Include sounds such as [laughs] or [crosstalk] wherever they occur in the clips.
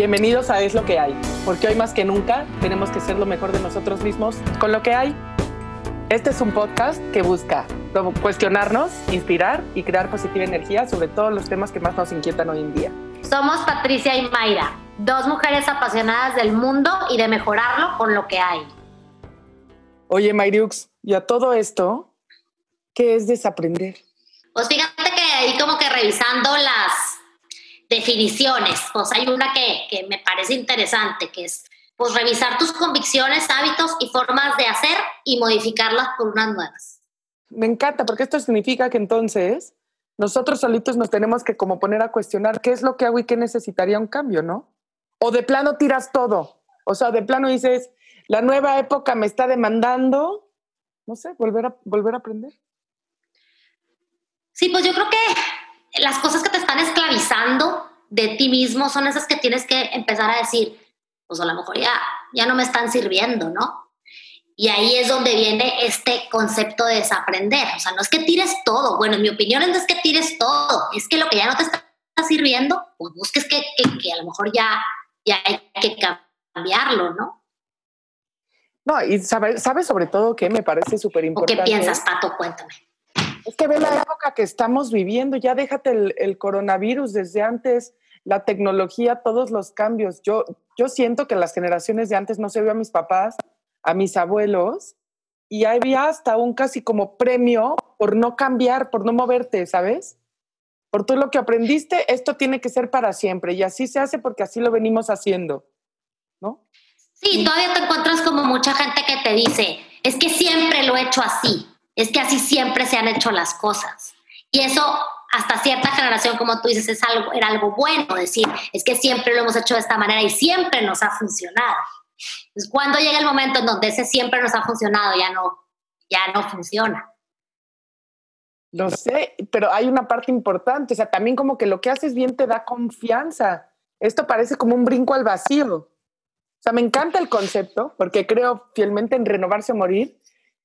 Bienvenidos a Es lo que hay, porque hoy más que nunca tenemos que ser lo mejor de nosotros mismos con lo que hay. Este es un podcast que busca cuestionarnos, inspirar y crear positiva energía sobre todos los temas que más nos inquietan hoy en día. Somos Patricia y Mayra, dos mujeres apasionadas del mundo y de mejorarlo con lo que hay. Oye, Mayriux, y a todo esto, ¿qué es desaprender? Pues fíjate que ahí como que revisando las definiciones, pues hay una que, que me parece interesante, que es pues revisar tus convicciones, hábitos y formas de hacer y modificarlas por unas nuevas. Me encanta, porque esto significa que entonces nosotros solitos nos tenemos que como poner a cuestionar qué es lo que hago y qué necesitaría un cambio, ¿no? O de plano tiras todo. O sea, de plano dices, la nueva época me está demandando, no sé, volver a, volver a aprender. Sí, pues yo creo que las cosas que te están esclavizando de ti mismo son esas que tienes que empezar a decir, pues a lo mejor ya, ya no me están sirviendo, ¿no? Y ahí es donde viene este concepto de desaprender. O sea, no es que tires todo. Bueno, en mi opinión no es que tires todo. Es que lo que ya no te está sirviendo, pues busques que, que, a lo mejor ya, ya hay que cambiarlo, ¿no? No, y sabes sabe sobre todo que me parece súper importante. ¿O qué piensas, Pato? Cuéntame. Es que ve la época que estamos viviendo, ya déjate el, el coronavirus desde antes, la tecnología, todos los cambios. Yo, yo siento que las generaciones de antes no se vio a mis papás, a mis abuelos, y había hasta un casi como premio por no cambiar, por no moverte, ¿sabes? Por todo lo que aprendiste, esto tiene que ser para siempre, y así se hace porque así lo venimos haciendo, ¿no? Sí, todavía te encuentras como mucha gente que te dice, es que siempre lo he hecho así, es que así siempre se han hecho las cosas. Y eso hasta cierta generación, como tú dices, es algo, era algo bueno decir, es que siempre lo hemos hecho de esta manera y siempre nos ha funcionado. Entonces, cuando llega el momento en donde ese siempre nos ha funcionado, ya no, ya no funciona. Lo sé, pero hay una parte importante, o sea, también como que lo que haces bien te da confianza. Esto parece como un brinco al vacío. O sea, me encanta el concepto porque creo fielmente en renovarse o morir,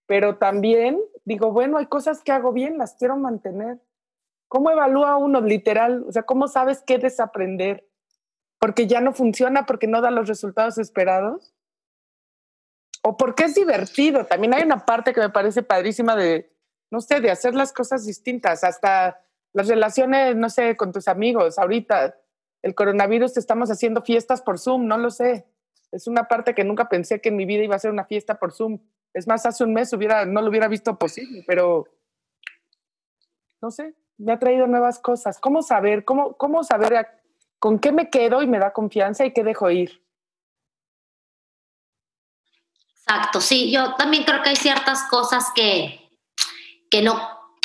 pero también digo, bueno, hay cosas que hago bien, las quiero mantener. ¿Cómo evalúa uno literal? O sea, ¿cómo sabes qué desaprender? Porque ya no funciona, porque no da los resultados esperados. O porque es divertido. También hay una parte que me parece padrísima de, no sé, de hacer las cosas distintas, hasta las relaciones, no sé, con tus amigos. Ahorita, el coronavirus, estamos haciendo fiestas por Zoom, no lo sé. Es una parte que nunca pensé que en mi vida iba a ser una fiesta por Zoom. Es más, hace un mes hubiera, no lo hubiera visto posible, pero no sé, me ha traído nuevas cosas. ¿Cómo saber? ¿Cómo, cómo saber con qué me quedo y me da confianza y qué dejo ir? Exacto, sí, yo también creo que hay ciertas cosas que, que, no,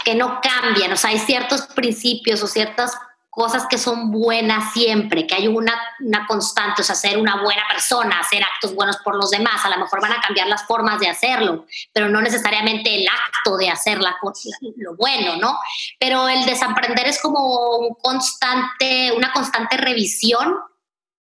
que no cambian, o sea, hay ciertos principios o ciertas cosas que son buenas siempre, que hay una, una constante, o sea, ser una buena persona, hacer actos buenos por los demás, a lo mejor van a cambiar las formas de hacerlo, pero no necesariamente el acto de hacer la, lo bueno, ¿no? Pero el desaprender es como un constante, una constante revisión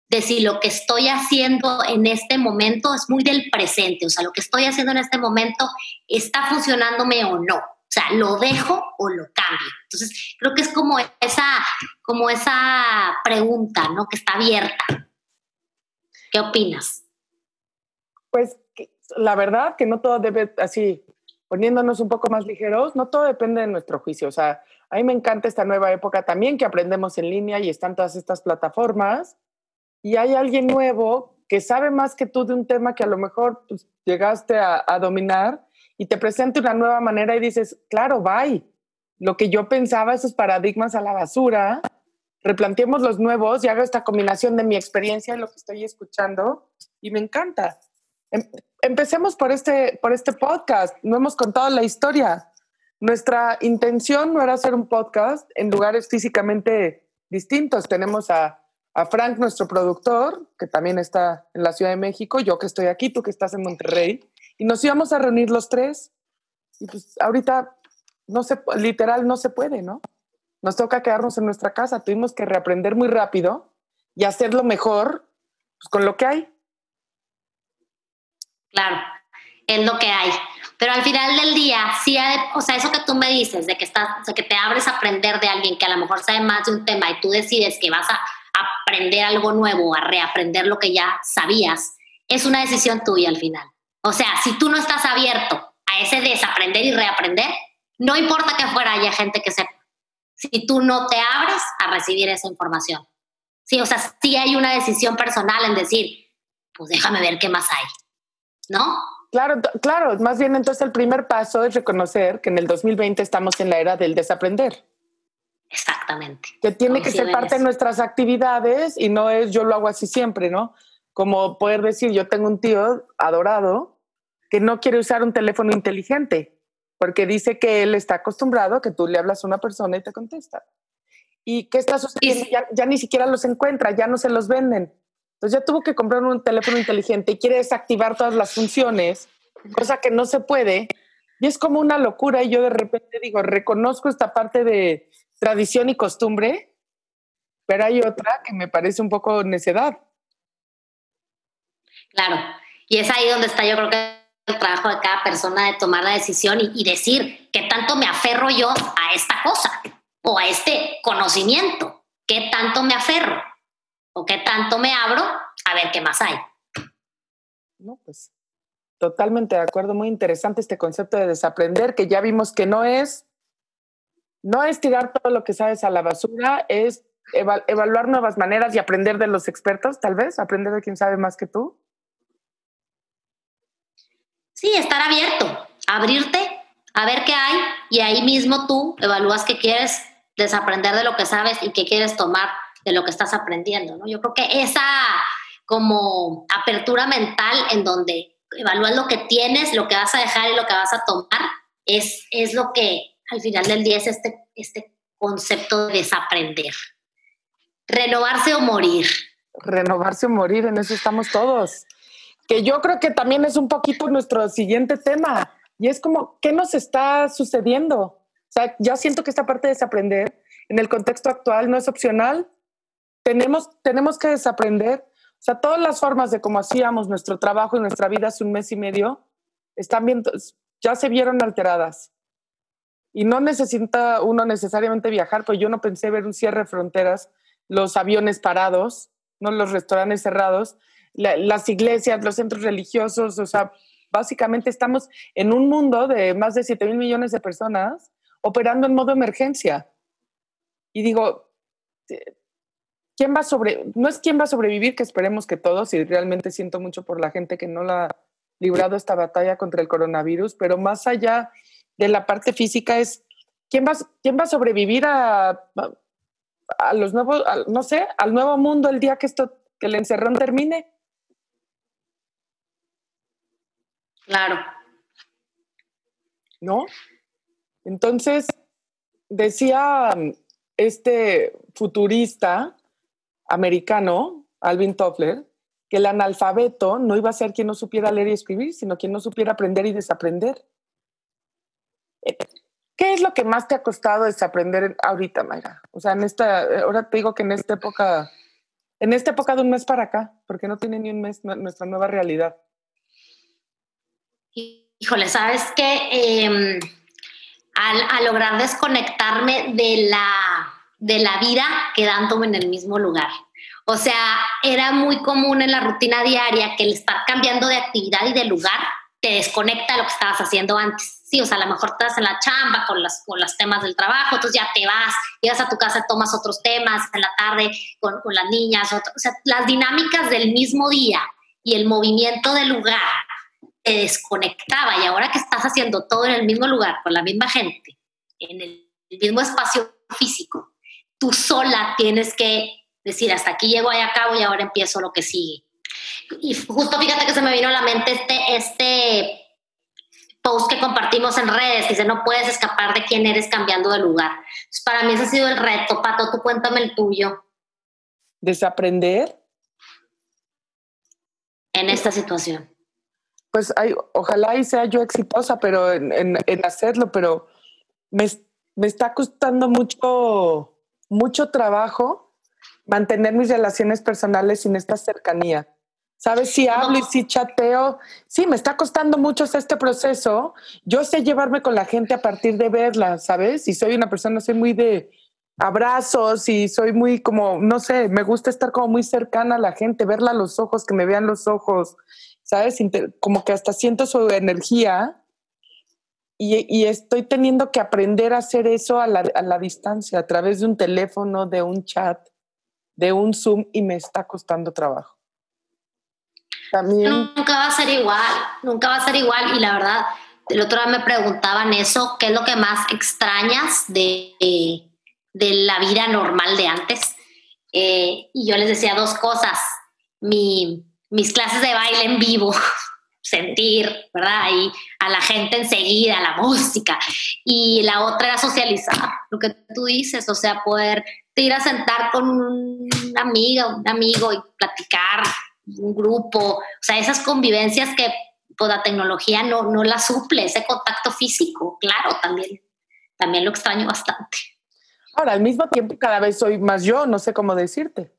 de si lo que estoy haciendo en este momento es muy del presente, o sea, lo que estoy haciendo en este momento está funcionándome o no. O sea, ¿lo dejo o lo cambio? Entonces, creo que es como esa, como esa pregunta, ¿no? Que está abierta. ¿Qué opinas? Pues la verdad que no todo debe, así, poniéndonos un poco más ligeros, no todo depende de nuestro juicio. O sea, a mí me encanta esta nueva época también que aprendemos en línea y están todas estas plataformas y hay alguien nuevo que sabe más que tú de un tema que a lo mejor pues, llegaste a, a dominar y te presenta una nueva manera y dices, claro, bye. Lo que yo pensaba, esos paradigmas a la basura, replanteemos los nuevos y hago esta combinación de mi experiencia y lo que estoy escuchando y me encanta. Em, empecemos por este, por este podcast. No hemos contado la historia. Nuestra intención no era hacer un podcast en lugares físicamente distintos. Tenemos a, a Frank, nuestro productor, que también está en la Ciudad de México, yo que estoy aquí, tú que estás en Monterrey y nos íbamos a reunir los tres. Y pues ahorita, no se, literal, no se puede, ¿no? Nos toca quedarnos en nuestra casa. Tuvimos que reaprender muy rápido y hacerlo mejor pues, con lo que hay. Claro, es lo que hay. Pero al final del día, sí, o sea, eso que tú me dices, de que, estás, de que te abres a aprender de alguien que a lo mejor sabe más de un tema y tú decides que vas a aprender algo nuevo, a reaprender lo que ya sabías, es una decisión tuya al final. O sea, si tú no estás abierto a ese desaprender y reaprender, no importa que afuera haya gente que sepa. Si tú no te abres a recibir esa información. Sí, o sea, sí hay una decisión personal en decir, pues déjame ver qué más hay. ¿No? Claro, claro, más bien entonces el primer paso es reconocer que en el 2020 estamos en la era del desaprender. Exactamente. Que tiene que ser parte de nuestras actividades y no es yo lo hago así siempre, ¿no? Como poder decir, yo tengo un tío adorado que no quiere usar un teléfono inteligente porque dice que él está acostumbrado a que tú le hablas a una persona y te contesta. ¿Y qué está sucediendo? Ya, ya ni siquiera los encuentra, ya no se los venden. Entonces ya tuvo que comprar un teléfono inteligente y quiere desactivar todas las funciones, cosa que no se puede. Y es como una locura y yo de repente digo, reconozco esta parte de tradición y costumbre, pero hay otra que me parece un poco necedad. Claro, y es ahí donde está yo creo que el trabajo de cada persona de tomar la decisión y, decir qué tanto me aferro yo a esta cosa o a este conocimiento, qué tanto me aferro o qué tanto me abro a ver qué más hay. No, pues totalmente de acuerdo, muy interesante este concepto de desaprender, que ya vimos que no es, no es tirar todo lo que sabes a la basura, es evaluar nuevas maneras y aprender de los expertos, tal vez, aprender de quien sabe más que tú. Sí, estar abierto, abrirte, a ver qué hay y ahí mismo tú evalúas qué quieres desaprender de lo que sabes y qué quieres tomar de lo que estás aprendiendo, ¿no? Yo creo que esa como apertura mental en donde evalúas lo que tienes, lo que vas a dejar y lo que vas a tomar, es, es lo que al final del día es este, este concepto de desaprender. Renovarse o morir. Renovarse o morir, en eso estamos todos. Que yo creo que también es un poquito nuestro siguiente tema. Y es como, ¿qué nos está sucediendo? O sea, ya siento que esta parte de desaprender en el contexto actual no es opcional, tenemos, tenemos que desaprender. O sea, todas las formas de cómo hacíamos nuestro trabajo y nuestra vida hace un mes y medio están bien, ya se vieron alteradas. Y no necesita uno necesariamente viajar, pues yo no pensé ver un cierre de fronteras, los aviones parados, no los restaurantes cerrados, las iglesias, los centros religiosos, o sea, básicamente estamos en un mundo de más de 7 mil millones de personas operando en modo emergencia. Y digo, ¿quién va sobre, no es quién va a sobrevivir, que esperemos que todos, y realmente siento mucho por la gente que no la ha librado esta batalla contra el coronavirus, pero más allá de la parte física es quién va, quién va a sobrevivir a, a los nuevos, no sé, al nuevo mundo el día que esto, que el encerrón termine. Claro. ¿No? Entonces, decía este futurista americano, Alvin Toffler, que el analfabeto no iba a ser quien no supiera leer y escribir, sino quien no supiera aprender y desaprender. Eh, ¿Qué es lo que más te ha costado desaprender ahorita, Mayra? O sea, en esta, ahora te digo que en esta época, en esta época de un mes para acá, porque no tiene ni un mes nuestra nueva realidad. Híjole, ¿sabes qué? Em, al, lograr desconectarme de la de la vida quedándome en el mismo lugar. O sea, era muy común en la rutina diaria que el estar cambiando de actividad y de lugar te desconecta de lo que estabas haciendo antes. Sí, o sea, a lo mejor estás en la chamba con, las, con los temas del trabajo, entonces ya te vas, llegas a tu casa, tomas otros temas en la tarde con, las niñas, o sea, las dinámicas del mismo día y el movimiento del lugar te desconectaba y ahora que estás haciendo todo en el mismo lugar, con la misma gente, en el mismo espacio físico, tú sola tienes que decir, hasta aquí llego, ahí acabo y ahora empiezo lo que sigue. Y justo fíjate que se me vino a la mente este, este post que compartimos en redes, dice, no puedes escapar de quién eres cambiando de lugar. para mí ese ha sido el reto, Pato, tú cuéntame el tuyo. ¿Desaprender? En esta situación. Pues hay, ojalá y sea yo exitosa pero en, en, hacerlo, pero me, me está costando mucho mucho trabajo mantener mis relaciones personales sin esta cercanía. ¿Sabes? Si hablo y si chateo, sí, me está costando mucho este proceso. Yo sé llevarme con la gente a partir de verla, ¿sabes? Y soy una persona, soy muy de, abrazos y soy muy como, no sé, me gusta estar como muy cercana a la gente, verla a los ojos, que me vean los ojos, ¿sabes? Como que hasta siento su energía y, estoy teniendo que aprender a hacer eso a la, a la distancia, a través de un teléfono, de un chat, de un Zoom y me está costando trabajo. También. Nunca va a ser igual, nunca va a ser igual y la verdad, el otro día me preguntaban eso, ¿qué es lo que más extrañas de, de la vida normal de antes? Eh, y yo les decía dos cosas, Mi, mis clases de baile en vivo, [laughs] sentir, ¿verdad? Y a la gente enseguida, la música. Y la otra era socializar, lo que tú dices, o sea, poder ir a sentar con una amiga, un amigo y platicar, un grupo, o sea, esas convivencias que pues, la tecnología no, no la suple, ese contacto físico, claro, también, también lo extraño bastante. Ahora, al mismo tiempo, cada vez soy más yo, no sé cómo decirte,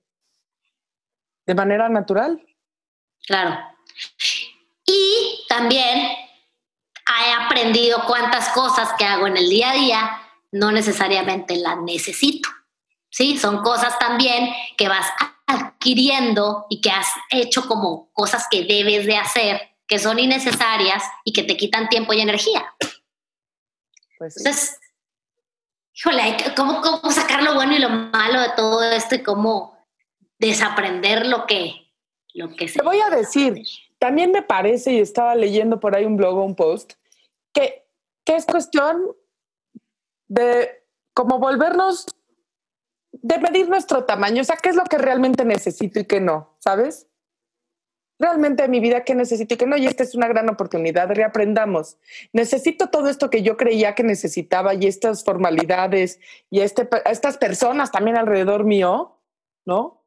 de manera natural. Claro. Y también he aprendido cuántas cosas que hago en el día a día no necesariamente las necesito. Sí, son cosas también que vas adquiriendo y que has hecho como cosas que debes de hacer, que son innecesarias y que te quitan tiempo y energía. Pues Entonces, híjole, ¿cómo, ¿cómo sacar lo bueno y lo malo de todo esto y cómo desaprender lo que, lo que se... Te voy a decir, también me parece, y estaba leyendo por ahí un blog o un post, que, que es cuestión de como volvernos, de medir nuestro tamaño, o sea, qué es lo que realmente necesito y qué no, ¿sabes? Realmente en mi vida, ¿qué necesito y qué no? Y esta es una gran oportunidad, reaprendamos. Necesito todo esto que yo creía que necesitaba y estas formalidades y este, estas personas también alrededor mío, ¿no?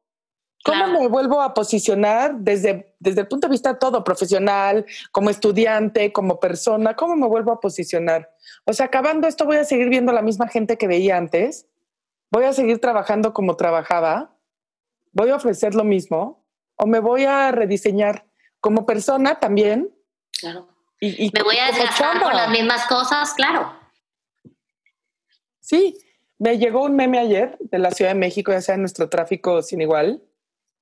¿Cómo me vuelvo a posicionar desde, desde el punto de vista todo, profesional, como estudiante, como persona? ¿Cómo me vuelvo a posicionar? O sea, acabando esto, voy a seguir viendo la misma gente que veía antes, voy a seguir trabajando como trabajaba, voy a ofrecer lo mismo, o me voy a rediseñar como persona también. Claro. Y, me voy a desgastar con las mismas cosas, claro. Sí, me llegó un meme ayer de la Ciudad de México, ya sea en nuestro tráfico sin igual,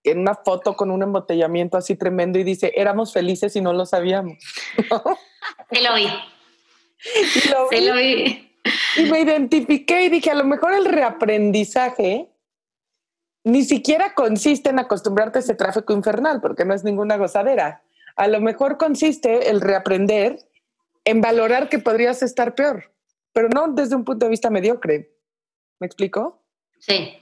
en una foto con un embotellamiento así tremendo y dice, éramos felices y no lo sabíamos. [laughs] Se lo vi. Y lo vi. lo vi. Y me identifiqué y dije, a lo mejor el reaprendizaje ni siquiera consiste en acostumbrarte a ese tráfico infernal, porque no es ninguna gozadera. A lo mejor consiste el reaprender en valorar que podrías estar peor, pero no desde un punto de vista mediocre. ¿Me explico? Sí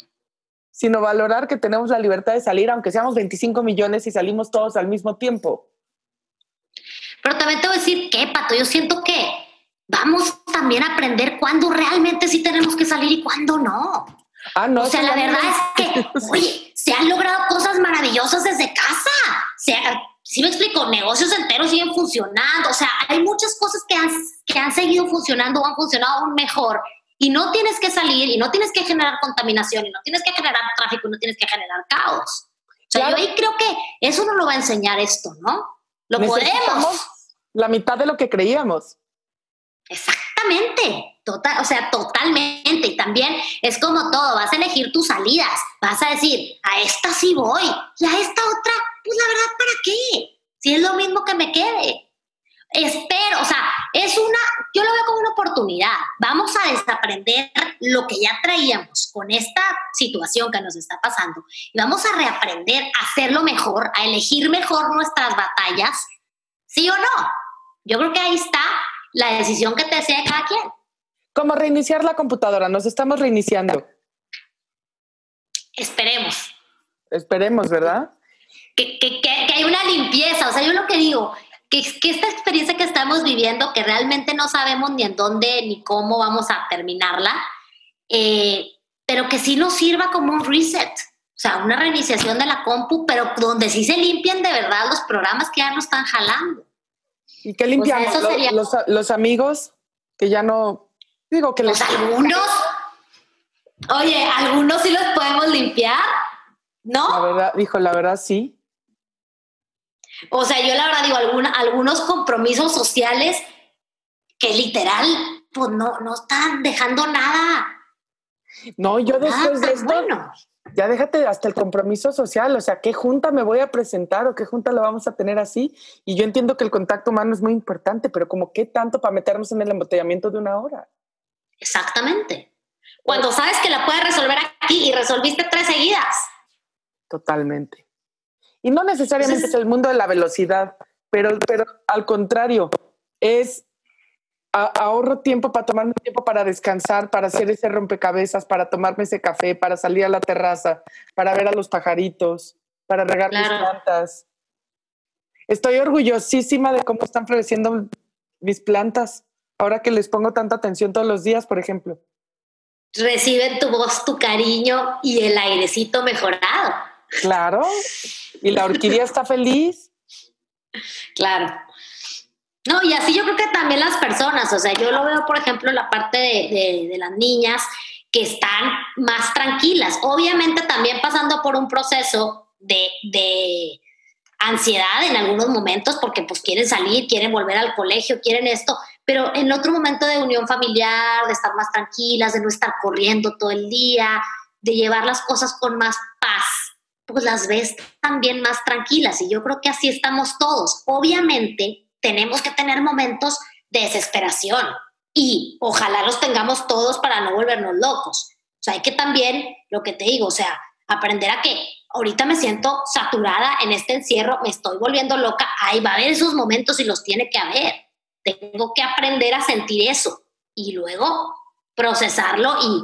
sino valorar que tenemos la libertad de salir, aunque seamos 25 millones y salimos todos al mismo tiempo. Pero también te voy a decir que, Pato, yo siento que vamos también a aprender cuándo realmente sí tenemos que salir y cuándo no. Ah, no. O sea, la verdad es que, oye, se han logrado cosas maravillosas desde casa. Si sí me explico, negocios enteros siguen funcionando. O sea, hay muchas cosas que han, que han seguido funcionando o han funcionado aún mejor y no tienes que salir y no tienes que generar contaminación y no tienes que generar tráfico y no tienes que generar caos. O sea, yo ahí creo que eso no lo va a enseñar esto, ¿no? Lo podemos. La mitad de lo que creíamos. Exactamente, total, o sea, totalmente. Y también es como todo, vas a elegir tus salidas, vas a decir, a esta sí voy y a esta otra, pues la verdad, ¿para qué? Si es lo mismo que me quede espero, o sea, es una, yo lo veo como una oportunidad. Vamos a desaprender lo que ya traíamos con esta situación que nos está pasando y vamos a reaprender a hacerlo mejor, a elegir mejor nuestras batallas, ¿sí o no? Yo creo que ahí está la decisión que te desea cada quien. Como reiniciar la computadora, nos estamos reiniciando. Esperemos. Esperemos, ¿verdad? Que, que, que, que hay una limpieza, o sea, yo lo que digo, que, esta experiencia que estamos viviendo, que realmente no sabemos ni en dónde ni cómo vamos a terminarla, eh, pero que sí nos sirva como un reset, o sea, una reiniciación de la compu, pero donde sí se limpien de verdad los programas que ya no están jalando. ¿Y qué limpiamos? los, amigos que ya no, digo que los... algunos, oye, algunos sí los podemos limpiar, ¿no? La verdad, dijo, la verdad sí. O sea, yo la verdad digo, algunos compromisos sociales que literal, pues no, no están dejando nada. No, yo después de esto, bueno. ya déjate hasta el compromiso social, o sea, ¿qué junta me voy a presentar o qué junta la vamos a tener así? Y yo entiendo que el contacto humano es muy importante, pero como qué tanto para meternos en el embotellamiento de una hora. Exactamente. Cuando sabes que la puedes resolver aquí y resolviste tres seguidas. Totalmente. Y no necesariamente es el mundo de la velocidad, pero, pero al contrario, es a- ahorro tiempo para tomarme tiempo para descansar, para hacer ese rompecabezas, para tomarme ese café, para salir a la terraza, para ver a los pajaritos, para regar mis plantas. Estoy orgullosísima de cómo están floreciendo mis plantas, ahora que les pongo tanta atención todos los días, por ejemplo. Reciben tu voz, tu cariño y el airecito mejorado. Claro. Y la orquídea está feliz. Claro. No, y así yo creo que también las personas, o sea, yo lo veo, por ejemplo, la parte de, de- de las niñas que están más tranquilas, obviamente también pasando por un proceso de, de ansiedad en algunos momentos, porque pues quieren salir, quieren volver al colegio, quieren esto, pero en otro momento de unión familiar, de estar más tranquilas, de no estar corriendo todo el día, de llevar las cosas con más paz, pues las ves también más tranquilas. Y yo creo que así estamos todos. Obviamente tenemos que tener momentos de desesperación y ojalá los tengamos todos para no volvernos locos. O sea, hay que también, lo que te digo, o sea, aprender a que ahorita me siento saturada en este encierro, me estoy volviendo loca, ahí va a haber esos momentos y los tiene que haber. Tengo que aprender a sentir eso y luego procesarlo y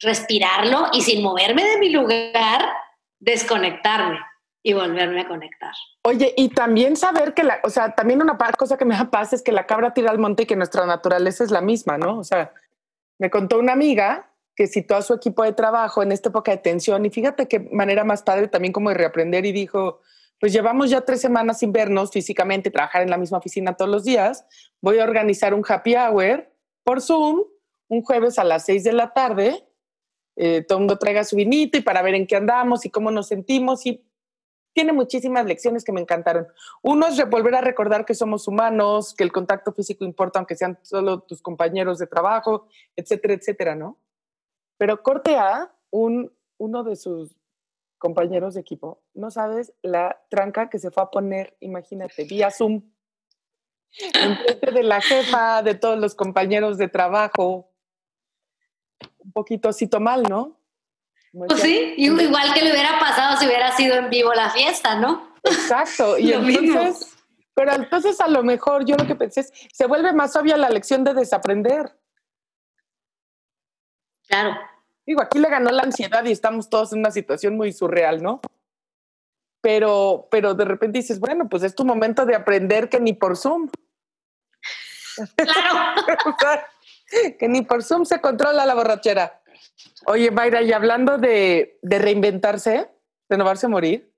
respirarlo y sin moverme de mi lugar, desconectarme y volverme a conectar. Oye, y también saber que la, o sea, también una cosa que me [laughs] da paz es que la cabra tira al monte y que nuestra naturaleza es la misma, ¿no? O sea, me contó una amiga que citó a su equipo de trabajo en esta época de tensión y fíjate qué manera más padre también como de reaprender y dijo, pues llevamos ya tres semanas sin vernos físicamente, trabajar en la misma oficina todos los días, voy a organizar un happy hour por Zoom un jueves a las seis de la tarde, eh, todo mundo traiga su vinito y para ver en qué andamos y cómo nos sentimos y tiene muchísimas lecciones que me encantaron. Uno es volver a recordar que somos humanos, que el contacto físico importa aunque sean solo tus compañeros de trabajo, etcétera, etcétera, ¿no? Pero corte a un, uno de sus compañeros de equipo, no sabes la tranca que se fue a poner, imagínate, vía Zoom, enfrente de la jefa, de todos los compañeros de trabajo, un poquito asito mal, ¿no? Pues sí, igual que le hubiera pasado si hubiera sido en vivo la fiesta, ¿no? Exacto. Y [laughs] Lo mismo. entonces, pero entonces a lo mejor yo lo que pensé es, se vuelve más obvia la lección de desaprender. Claro. Digo, aquí le ganó la ansiedad y estamos todos en una situación muy surreal, ¿no? Pero, pero de repente dices, bueno, pues es tu momento de aprender que ni por Zoom, Claro. [laughs] o sea, que ni por Zoom se controla la borrachera. Oye, Mayra, y hablando de, de reinventarse, renovarse a morir,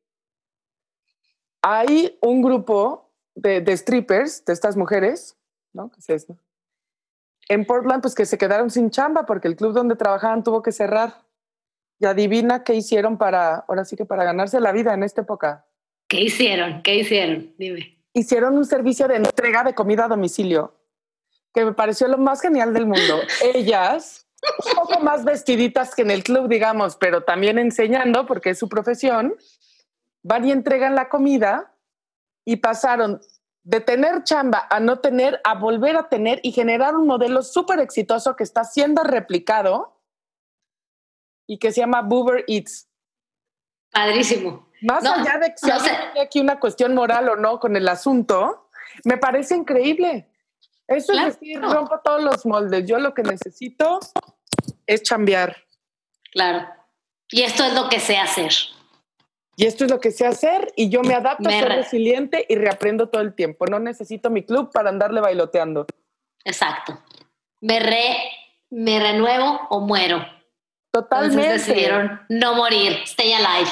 hay un grupo de, de strippers, de estas mujeres, ¿no? ¿Qué es esto? En Portland, pues que se quedaron sin chamba porque el club donde trabajaban tuvo que cerrar. Y adivina qué hicieron para, ahora sí que para ganarse la vida en esta época. ¿Qué hicieron? ¿Qué hicieron? Dime. Hicieron un servicio de entrega de comida a domicilio que me pareció lo más genial del mundo. Ellas, un poco más vestiditas que en el club, digamos, pero también enseñando, porque es su profesión, van y entregan la comida y pasaron de tener chamba a no tener, a volver a tener y generar un modelo súper exitoso que está siendo replicado y que se llama Boober Eats. Padrísimo. Más No, allá de que si no sé. tiene aquí una cuestión moral o no con el asunto, me parece increíble. Eso Claro. es decir, rompo todos los moldes. Yo lo que necesito es chambear. Claro. Y esto es lo que sé hacer. Y esto es lo que sé hacer y yo me adapto, Me soy re- resiliente y reaprendo todo el tiempo. No necesito mi club para andarle bailoteando. Exacto. Me re, me renuevo o muero. Totalmente. Entonces decidieron no morir, stay alive.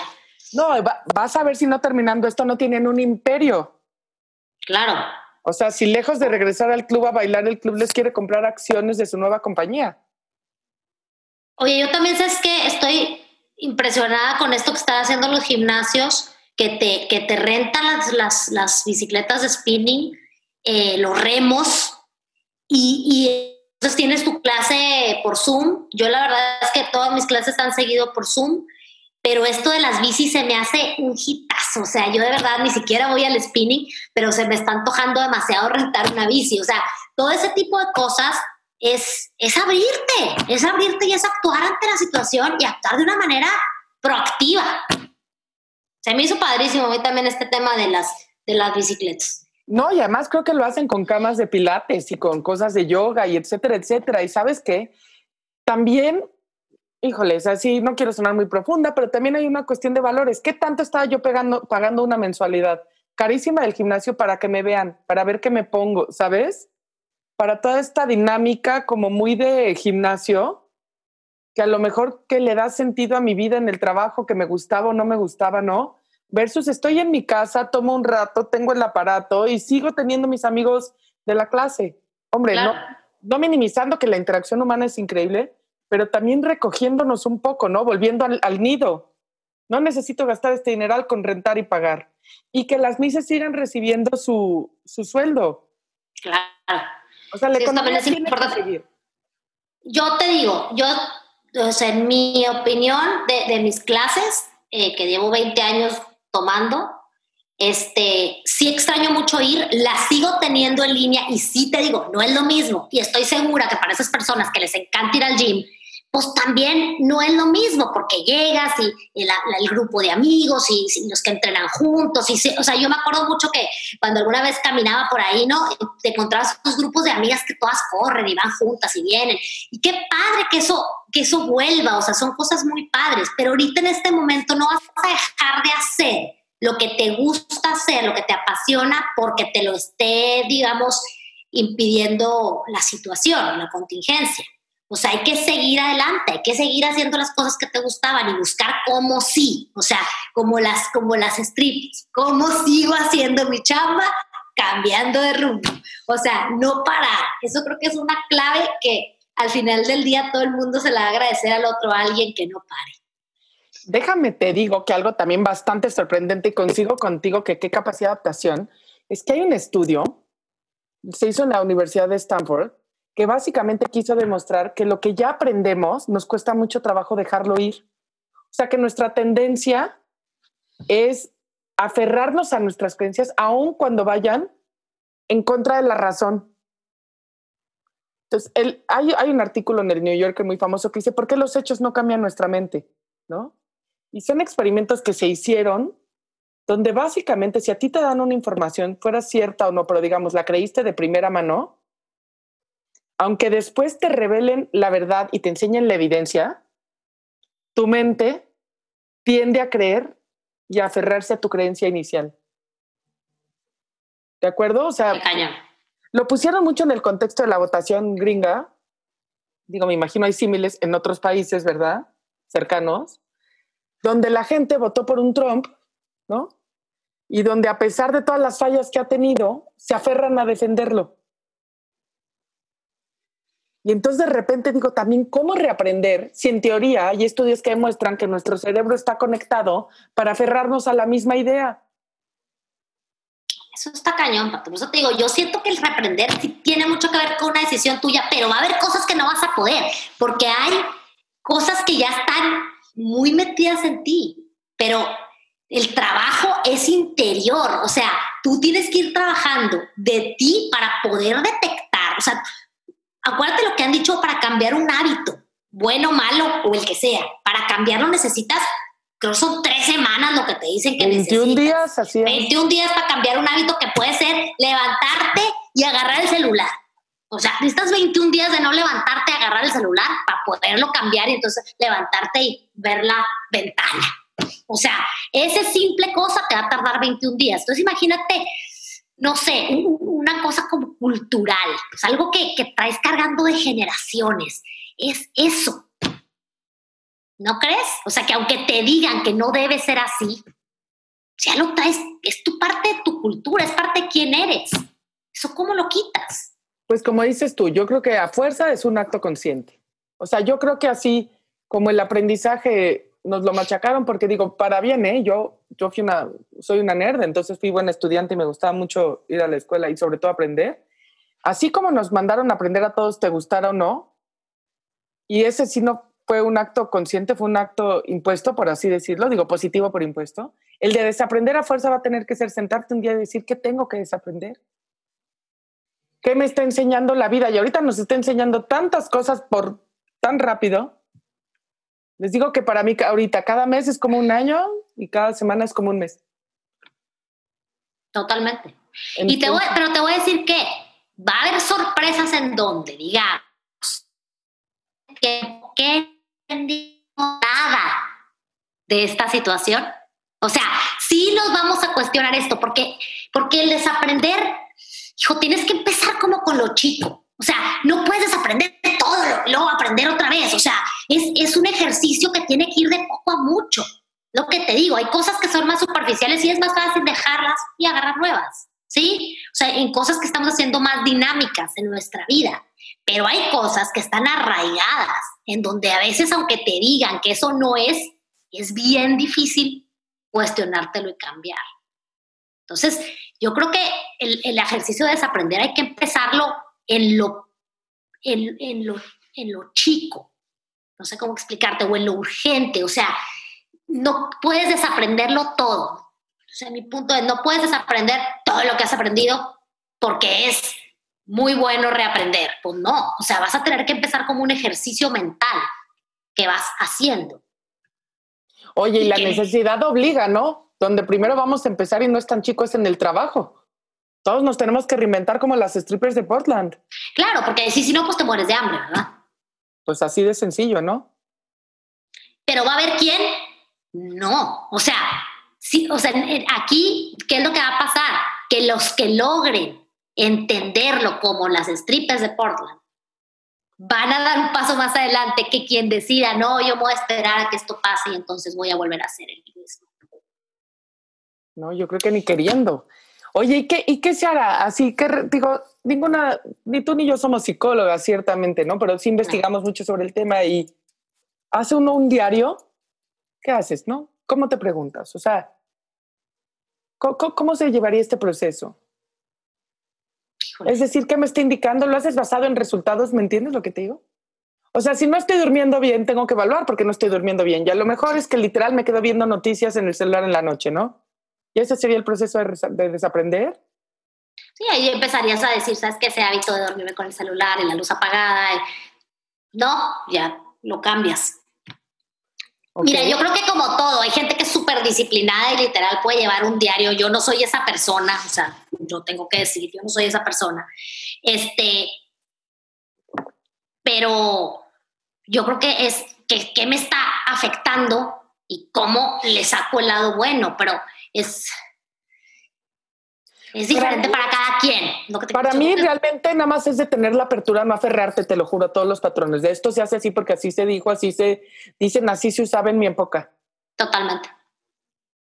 No, va- vas a ver si no terminando esto no tienen un imperio. Claro. O sea, si lejos de regresar al club a bailar, el club les quiere comprar acciones de su nueva compañía. Oye, yo también sabes que estoy impresionada con esto que están haciendo los gimnasios, que te, que te rentan las, las, las bicicletas de spinning, eh, los remos, y, y tienes tu clase por Zoom. Yo la verdad es que todas mis clases han seguido por Zoom, pero esto de las bicis se me hace un hitazo. O sea, yo de verdad ni siquiera voy al spinning, pero se me está antojando demasiado rentar una bici. O sea, todo ese tipo de cosas es, es abrirte, es abrirte y es actuar ante la situación y actuar de una manera proactiva. Se me hizo padrísimo a también este tema de las, de las bicicletas. No, y además creo que lo hacen con camas de pilates y con cosas de yoga y etcétera, etcétera. Y sabes qué? También, híjoles, así no quiero sonar muy profunda, pero también hay una cuestión de valores. ¿Qué tanto estaba yo pegando, pagando una mensualidad carísima del gimnasio para que me vean, para ver qué me pongo, ¿sabes? Para toda esta dinámica como muy de gimnasio, que a lo mejor que le da sentido a mi vida en el trabajo, que me gustaba o no me gustaba, ¿no? versus estoy en mi casa, tomo un rato, tengo el aparato y sigo teniendo mis amigos de la clase. Hombre, no, no minimizando que la interacción humana es increíble, pero también recogiéndonos un poco, ¿no? Volviendo al, nido. No necesito gastar este dineral con rentar y pagar. Y que las mises sigan recibiendo su, su sueldo. Claro. O sea, la economía tiene que seguir. Yo te digo, yo, o sea, en mi opinión de, de mis clases, eh, que llevo 20 años tomando. Este, sí extraño mucho ir, la sigo teniendo en línea y sí te digo, no es lo mismo. Y estoy segura que para esas personas que les encanta ir al gym, pues también no es lo mismo porque llegas y, el grupo de amigos y, los que entrenan juntos. Y, o sea, yo me acuerdo mucho que cuando alguna vez caminaba por ahí, ¿no? Te encontrabas tus grupos de amigas que todas corren y van juntas y vienen. Y qué padre que eso, que eso vuelva, o sea, son cosas muy padres. Pero ahorita en este momento no vas a dejar de hacer lo que te gusta hacer, lo que te apasiona, porque te lo esté, digamos, impidiendo la situación, la contingencia. O sea, hay que seguir adelante, hay que seguir haciendo las cosas que te gustaban y buscar cómo sí, o sea, como las, como las strips, cómo sigo haciendo mi chamba, cambiando de rumbo. O sea, no parar. Eso creo que es una clave que al final del día todo el mundo se la va a agradecer al otro a alguien que no pare. Déjame te digo que algo también bastante sorprendente y consigo contigo que qué capacidad de adaptación es que hay un estudio, se hizo en la Universidad de Stanford, que básicamente quiso demostrar que lo que ya aprendemos nos cuesta mucho trabajo dejarlo ir. O sea que nuestra tendencia es aferrarnos a nuestras creencias aun cuando vayan en contra de la razón. Entonces, hay, hay, un artículo en el New Yorker muy famoso que dice, ¿por qué los hechos no cambian nuestra mente? ¿No? Y son experimentos que se hicieron donde básicamente si a ti te dan una información, fuera cierta o no, pero digamos, la creíste de primera mano, aunque después te revelen la verdad y te enseñen la evidencia, tu mente tiende a creer y a aferrarse a tu creencia inicial. ¿De acuerdo? O sea, lo pusieron mucho en el contexto de la votación gringa. Digo, me imagino hay símiles en otros países, ¿verdad? Cercanos, donde la gente votó por un Trump, ¿no? Y donde a pesar de todas las fallas que ha tenido, se aferran a defenderlo. Y entonces de repente digo también, ¿cómo reaprender si en teoría hay estudios que demuestran que nuestro cerebro está conectado para aferrarnos a la misma idea? Eso está cañón, Pato. Por eso te digo, yo siento que el reaprender tiene mucho que ver con una decisión tuya, pero va a haber cosas que no vas a poder, porque hay cosas que ya están muy metidas en ti, pero el trabajo es interior, o sea, tú tienes que ir trabajando de ti para poder detectar, o sea, acuérdate lo que han dicho para cambiar un hábito, bueno, malo o el que sea. Para cambiarlo necesitas, creo son tres semanas lo que te dicen que 21 días, así es. 21 días para cambiar un hábito que puede ser levantarte y agarrar el celular. O sea, necesitas 21 días de no levantarte agarrar el celular para poderlo cambiar y entonces levantarte y ver la ventana. O sea, esa simple cosa te va a tardar 21 días. Entonces imagínate no sé, una cosa como cultural, pues algo que, que traes cargando de generaciones. Es eso. ¿No crees? O sea, que aunque te digan que no debe ser así, ya lo traes, es tu parte de tu cultura, es parte de quién eres. ¿Eso cómo lo quitas? Pues como dices tú, yo creo que a fuerza es un acto consciente. O sea, yo creo que así como el aprendizaje nos lo machacaron porque digo, para bien, ¿eh? Yo, yo soy una nerd, entonces fui buena estudiante y me gustaba mucho ir a la escuela y sobre todo aprender. así como nos mandaron a aprender a todos, te gustara o no, y ese sí no fue un acto consciente, fue un acto impuesto, por así decirlo, digo positivo por impuesto. El de desaprender a fuerza va a tener que ser sentarte un día y decir, ¿qué tengo que desaprender? ¿Qué me está enseñando la vida? Y ahorita nos está enseñando tantas cosas por tan rápido. Les digo que para mí ahorita cada mes es como un año y cada semana es como un mes. Totalmente. y te voy, pero te voy a decir que va a haber sorpresas en donde, digamos, que, que nada de esta situación. O sea, sí nos vamos a cuestionar esto, porque, porque el desaprender, hijo, tienes que empezar como con lo chico. O sea, no puedes desaprender todo luego aprender otra vez. O sea, es, es un ejercicio que tiene que ir de poco a mucho. Lo que te digo, hay cosas que son más superficiales y es más fácil dejarlas y agarrar nuevas. ¿Sí? O sea, en cosas que estamos haciendo más dinámicas en nuestra vida. Pero hay cosas que están arraigadas, en donde a veces, aunque te digan que eso no es, es bien difícil cuestionártelo y cambiar. Entonces, yo creo que el, ejercicio de desaprender hay que empezarlo en lo, en, lo, en lo chico, no sé cómo explicarte, o en lo urgente, o sea, no puedes desaprenderlo todo. O sea, mi punto es, no puedes desaprender todo lo que has aprendido porque es muy bueno reaprender. Pues no, o sea, vas a tener que empezar como un ejercicio mental que vas haciendo. Oye, y, la necesidad obliga, ¿no? Donde primero vamos a empezar y no es tan chico es en el trabajo. Todos nos tenemos que reinventar como las strippers de Portland. Claro, porque si, si no, pues te mueres de hambre, ¿verdad? Pues así de sencillo, ¿no? Pero va a haber quién. No, o sea, sí, o sea, aquí, ¿qué es lo que va a pasar? Que los que logren entenderlo como las strippers de Portland, van a dar un paso más adelante que quien decida, no, yo voy a esperar a que esto pase y entonces voy a volver a hacer el mismo. No, yo creo que ni queriendo. Oye, ¿y qué, ¿y qué se hará? Así que, digo, ninguna, ni tú ni yo somos psicólogas, ciertamente, ¿no? Pero sí investigamos mucho sobre el tema y hace uno un diario, ¿qué haces, no? ¿Cómo te preguntas? O sea, cómo se llevaría este proceso? Es decir, ¿qué me está indicando? ¿Lo haces basado en resultados? ¿Me entiendes lo que te digo? O sea, si no estoy durmiendo bien, tengo que evaluar porque no estoy durmiendo bien. Y a lo mejor es que literal me quedo viendo noticias en el celular en la noche, ¿no? Y ese sería el proceso de, desaprender. Sí, ahí empezarías a decir, ¿sabes qué? Ese hábito de dormirme con el celular y la luz apagada. No, ya lo cambias. Mira, yo creo que como todo, hay gente que es súper disciplinada y literal puede llevar un diario. Yo no soy esa persona, o sea, yo tengo que decir, yo no soy esa persona. Este, pero yo creo que es que, que me está afectando y cómo le saco el lado bueno, pero es, es diferente para, cada quien. para mí realmente nada más es de tener la apertura, no aferrarte, te lo juro, a todos los patrones. De esto se hace así porque así se dijo, así se dicen, así se usaba en mi época. Totalmente.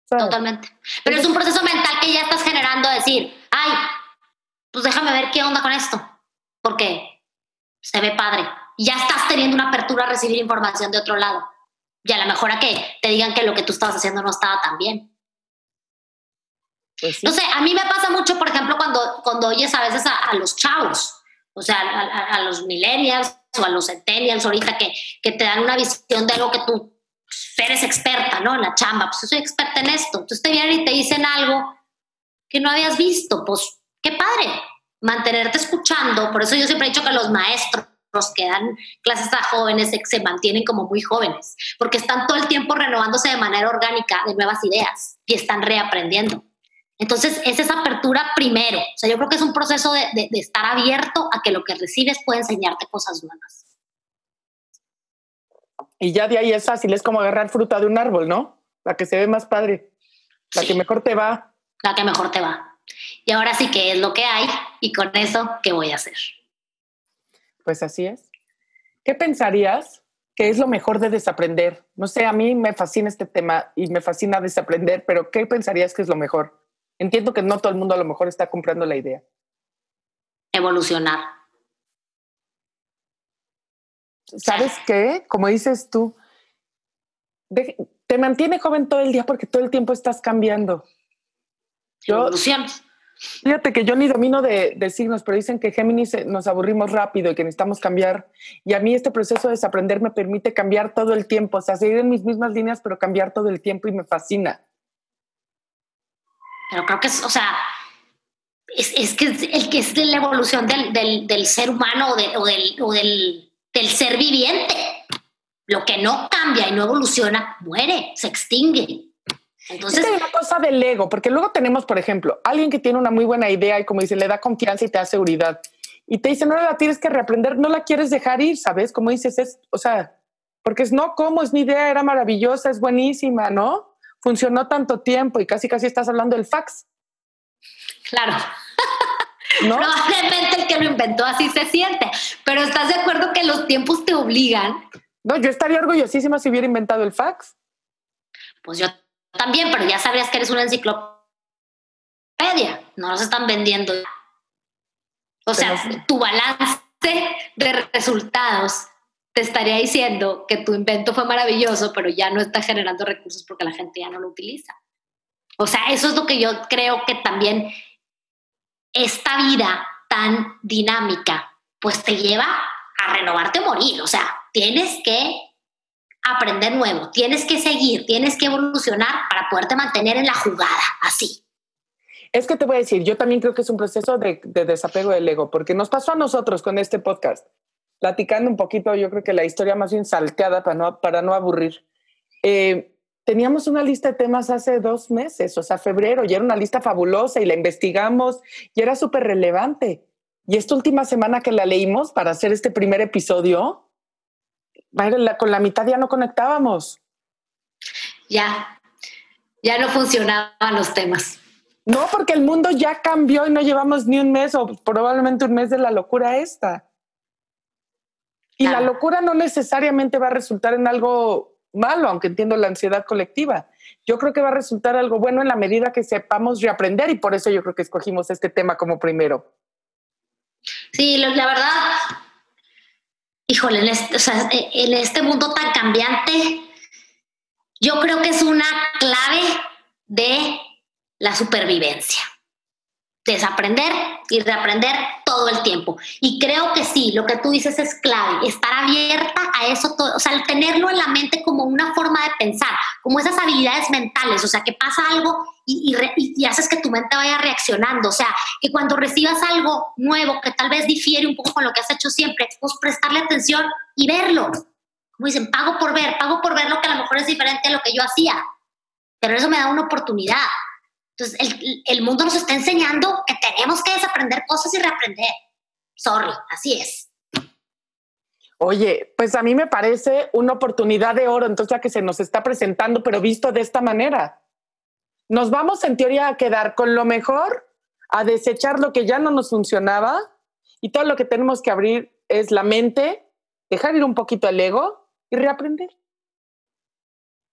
Totalmente. Pero es un proceso mental que ya estás generando, decir, ay, pues déjame ver qué onda con esto, porque se ve padre. Ya estás teniendo una apertura a recibir información de otro lado. Y a lo mejor a que te digan que lo que tú estabas haciendo no estaba tan bien. Pues no sé, a mí me pasa mucho, por ejemplo, cuando, cuando oyes a veces a, los chavos, o sea, a, los millennials o a los centennials ahorita que, que te dan una visión de algo que tú eres experta, ¿no? En la chamba, pues yo soy experta en esto. Entonces te vienen y te dicen algo que no habías visto, pues qué padre, mantenerte escuchando. Por eso yo siempre he dicho que los maestros que dan clases a jóvenes se mantienen como muy jóvenes, porque están todo el tiempo renovándose de manera orgánica de nuevas ideas y están reaprendiendo. Entonces, es esa apertura primero. O sea, yo creo que es un proceso de, de, estar abierto a que lo que recibes puede enseñarte cosas nuevas. Y ya de ahí es fácil, es como agarrar fruta de un árbol, ¿no? La que se ve más padre, la que mejor te va. La que mejor te va. Y ahora sí que es lo que hay y con eso, ¿qué voy a hacer? Pues así es. ¿Qué pensarías que es lo mejor de desaprender? No sé, a mí me fascina este tema y me fascina desaprender, pero ¿qué pensarías que es lo mejor? Entiendo que no todo el mundo a lo mejor está comprando la idea. Evolucionar. ¿Sabes qué? Como dices tú, te mantiene joven todo el día porque todo el tiempo estás cambiando. Yo, Evoluciones. Fíjate que yo ni domino de, de, signos, pero dicen que Géminis eh, nos aburrimos rápido y que necesitamos cambiar. Y a mí este proceso de desaprender me permite cambiar todo el tiempo, o sea, seguir en mis mismas líneas, pero cambiar todo el tiempo y me fascina. Pero creo que es, o sea, es, es que es, el que es de la evolución del, del, del ser humano o, de, o, del, o del, del ser viviente. Lo que no cambia y no evoluciona, muere, se extingue. Entonces, es una cosa del ego, porque luego tenemos, por ejemplo, alguien que tiene una muy buena idea y como dice, le da confianza y te da seguridad. Y te dice, no la tienes que reaprender, no la quieres dejar ir, ¿sabes? Como dices, es, o sea, porque es no, ¿cómo? Es mi idea, era maravillosa, es buenísima, ¿no? Funcionó tanto tiempo y casi casi estás hablando del fax. Claro. [laughs] ¿No? Probablemente el que lo inventó así se siente, pero ¿estás de acuerdo que los tiempos te obligan? No, yo estaría orgullosísima si hubiera inventado el fax. Pues yo también, pero ya sabrías que eres una enciclopedia. No nos están vendiendo. O sea, tu balance de resultados te estaría diciendo que tu invento fue maravilloso, pero ya no está generando recursos porque la gente ya no lo utiliza. O sea, eso es lo que yo creo que también esta vida tan dinámica, pues te lleva a renovarte o morir. O sea, tienes que aprender nuevo, tienes que seguir, tienes que evolucionar para poderte mantener en la jugada, así. Es que te voy a decir, yo también creo que es un proceso de, desapego del ego, porque nos pasó a nosotros con este podcast, platicando un poquito, yo creo que la historia más bien salteada para no, para no aburrir. Eh, teníamos una lista de temas hace dos meses, o sea, febrero, y era una lista fabulosa y la investigamos y era súper relevante. Y esta última semana que la leímos para hacer este primer episodio, con la mitad ya no conectábamos. Ya, ya no funcionaban los temas. No, porque el mundo ya cambió y no llevamos ni un mes o probablemente un mes de la locura esta. Y la locura no necesariamente va a resultar en algo malo, aunque entiendo la ansiedad colectiva. Yo creo que va a resultar algo bueno en la medida que sepamos reaprender y por eso yo creo que escogimos este tema como primero. Sí, la verdad, híjole, en este, en este mundo tan cambiante, yo creo que es una clave de la supervivencia. Desaprender y reaprender todo el tiempo. Y creo que sí, lo que tú dices es clave, estar abierta a eso, todo, o sea, tenerlo en la mente como una forma de pensar, como esas habilidades mentales, o sea, que pasa algo y, y, haces que tu mente vaya reaccionando, o sea, que cuando recibas algo nuevo que tal vez difiere un poco con lo que has hecho siempre, pues prestarle atención y verlo. Como dicen, pago por ver, pago por ver lo que a lo mejor es diferente a lo que yo hacía, pero eso me da una oportunidad. Entonces, el, el mundo nos está enseñando que tenemos que desaprender cosas y reaprender. Sorry, así es. Oye, pues a mí me parece una oportunidad de oro, entonces la que se nos está presentando, pero visto de esta manera. Nos vamos en teoría a quedar con lo mejor, a desechar lo que ya no nos funcionaba y todo lo que tenemos que abrir es la mente, dejar ir un poquito el ego y reaprender.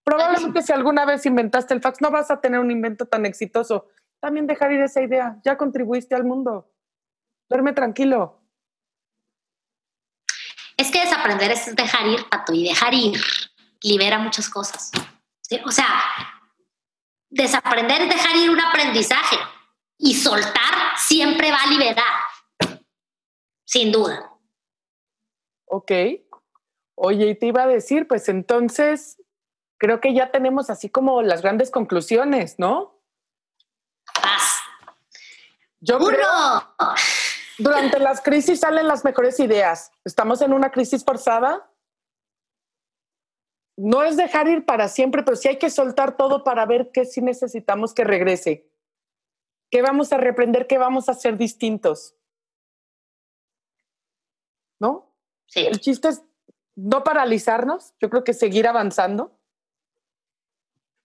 Probablemente si alguna vez inventaste el fax, no vas a tener un invento tan exitoso. También dejar ir esa idea. Ya contribuiste al mundo. Duerme tranquilo. Es que desaprender es dejar ir, Pato, y dejar ir libera muchas cosas. O sea, desaprender es dejar ir un aprendizaje y soltar siempre va a liberar, sin duda. Ok. Oye, y te iba a decir, pues entonces, creo que ya tenemos así como las grandes conclusiones, ¿no? Paz. Yo creo, durante las crisis salen las mejores ideas. Estamos en una crisis forzada. No es dejar ir para siempre, pero sí hay que soltar todo para ver qué sí necesitamos que regrese. ¿Qué vamos a reprender? ¿Qué vamos a hacer distintos? ¿No? Sí. El chiste es no paralizarnos, yo creo que seguir avanzando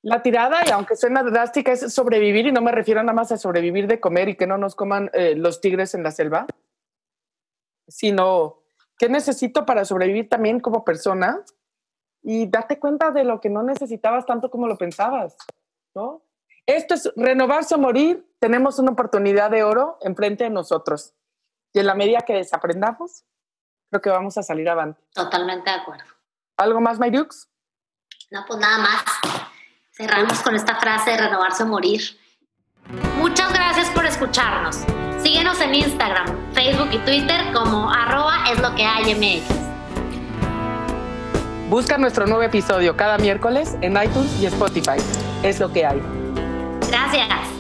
la tirada, y aunque suena drástica, es sobrevivir, y no me refiero nada más a sobrevivir de comer y que no nos coman eh, los tigres en la selva, sino qué necesito para sobrevivir también como persona y date cuenta de lo que no necesitabas tanto como lo pensabas, ¿no? Esto es renovarse o morir, tenemos una oportunidad de oro enfrente de nosotros. Y en la medida que desaprendamos, creo que vamos a salir adelante. Totalmente de acuerdo. ¿Algo más, Mayrux? No, pues nada más. Cerramos con esta frase de renovarse o morir. muchas gracias por escucharnos. Síguenos en Instagram, Facebook y Twitter como arroba es lo que hay MX. Busca nuestro nuevo episodio cada miércoles en iTunes y Spotify. Es lo que hay. Gracias.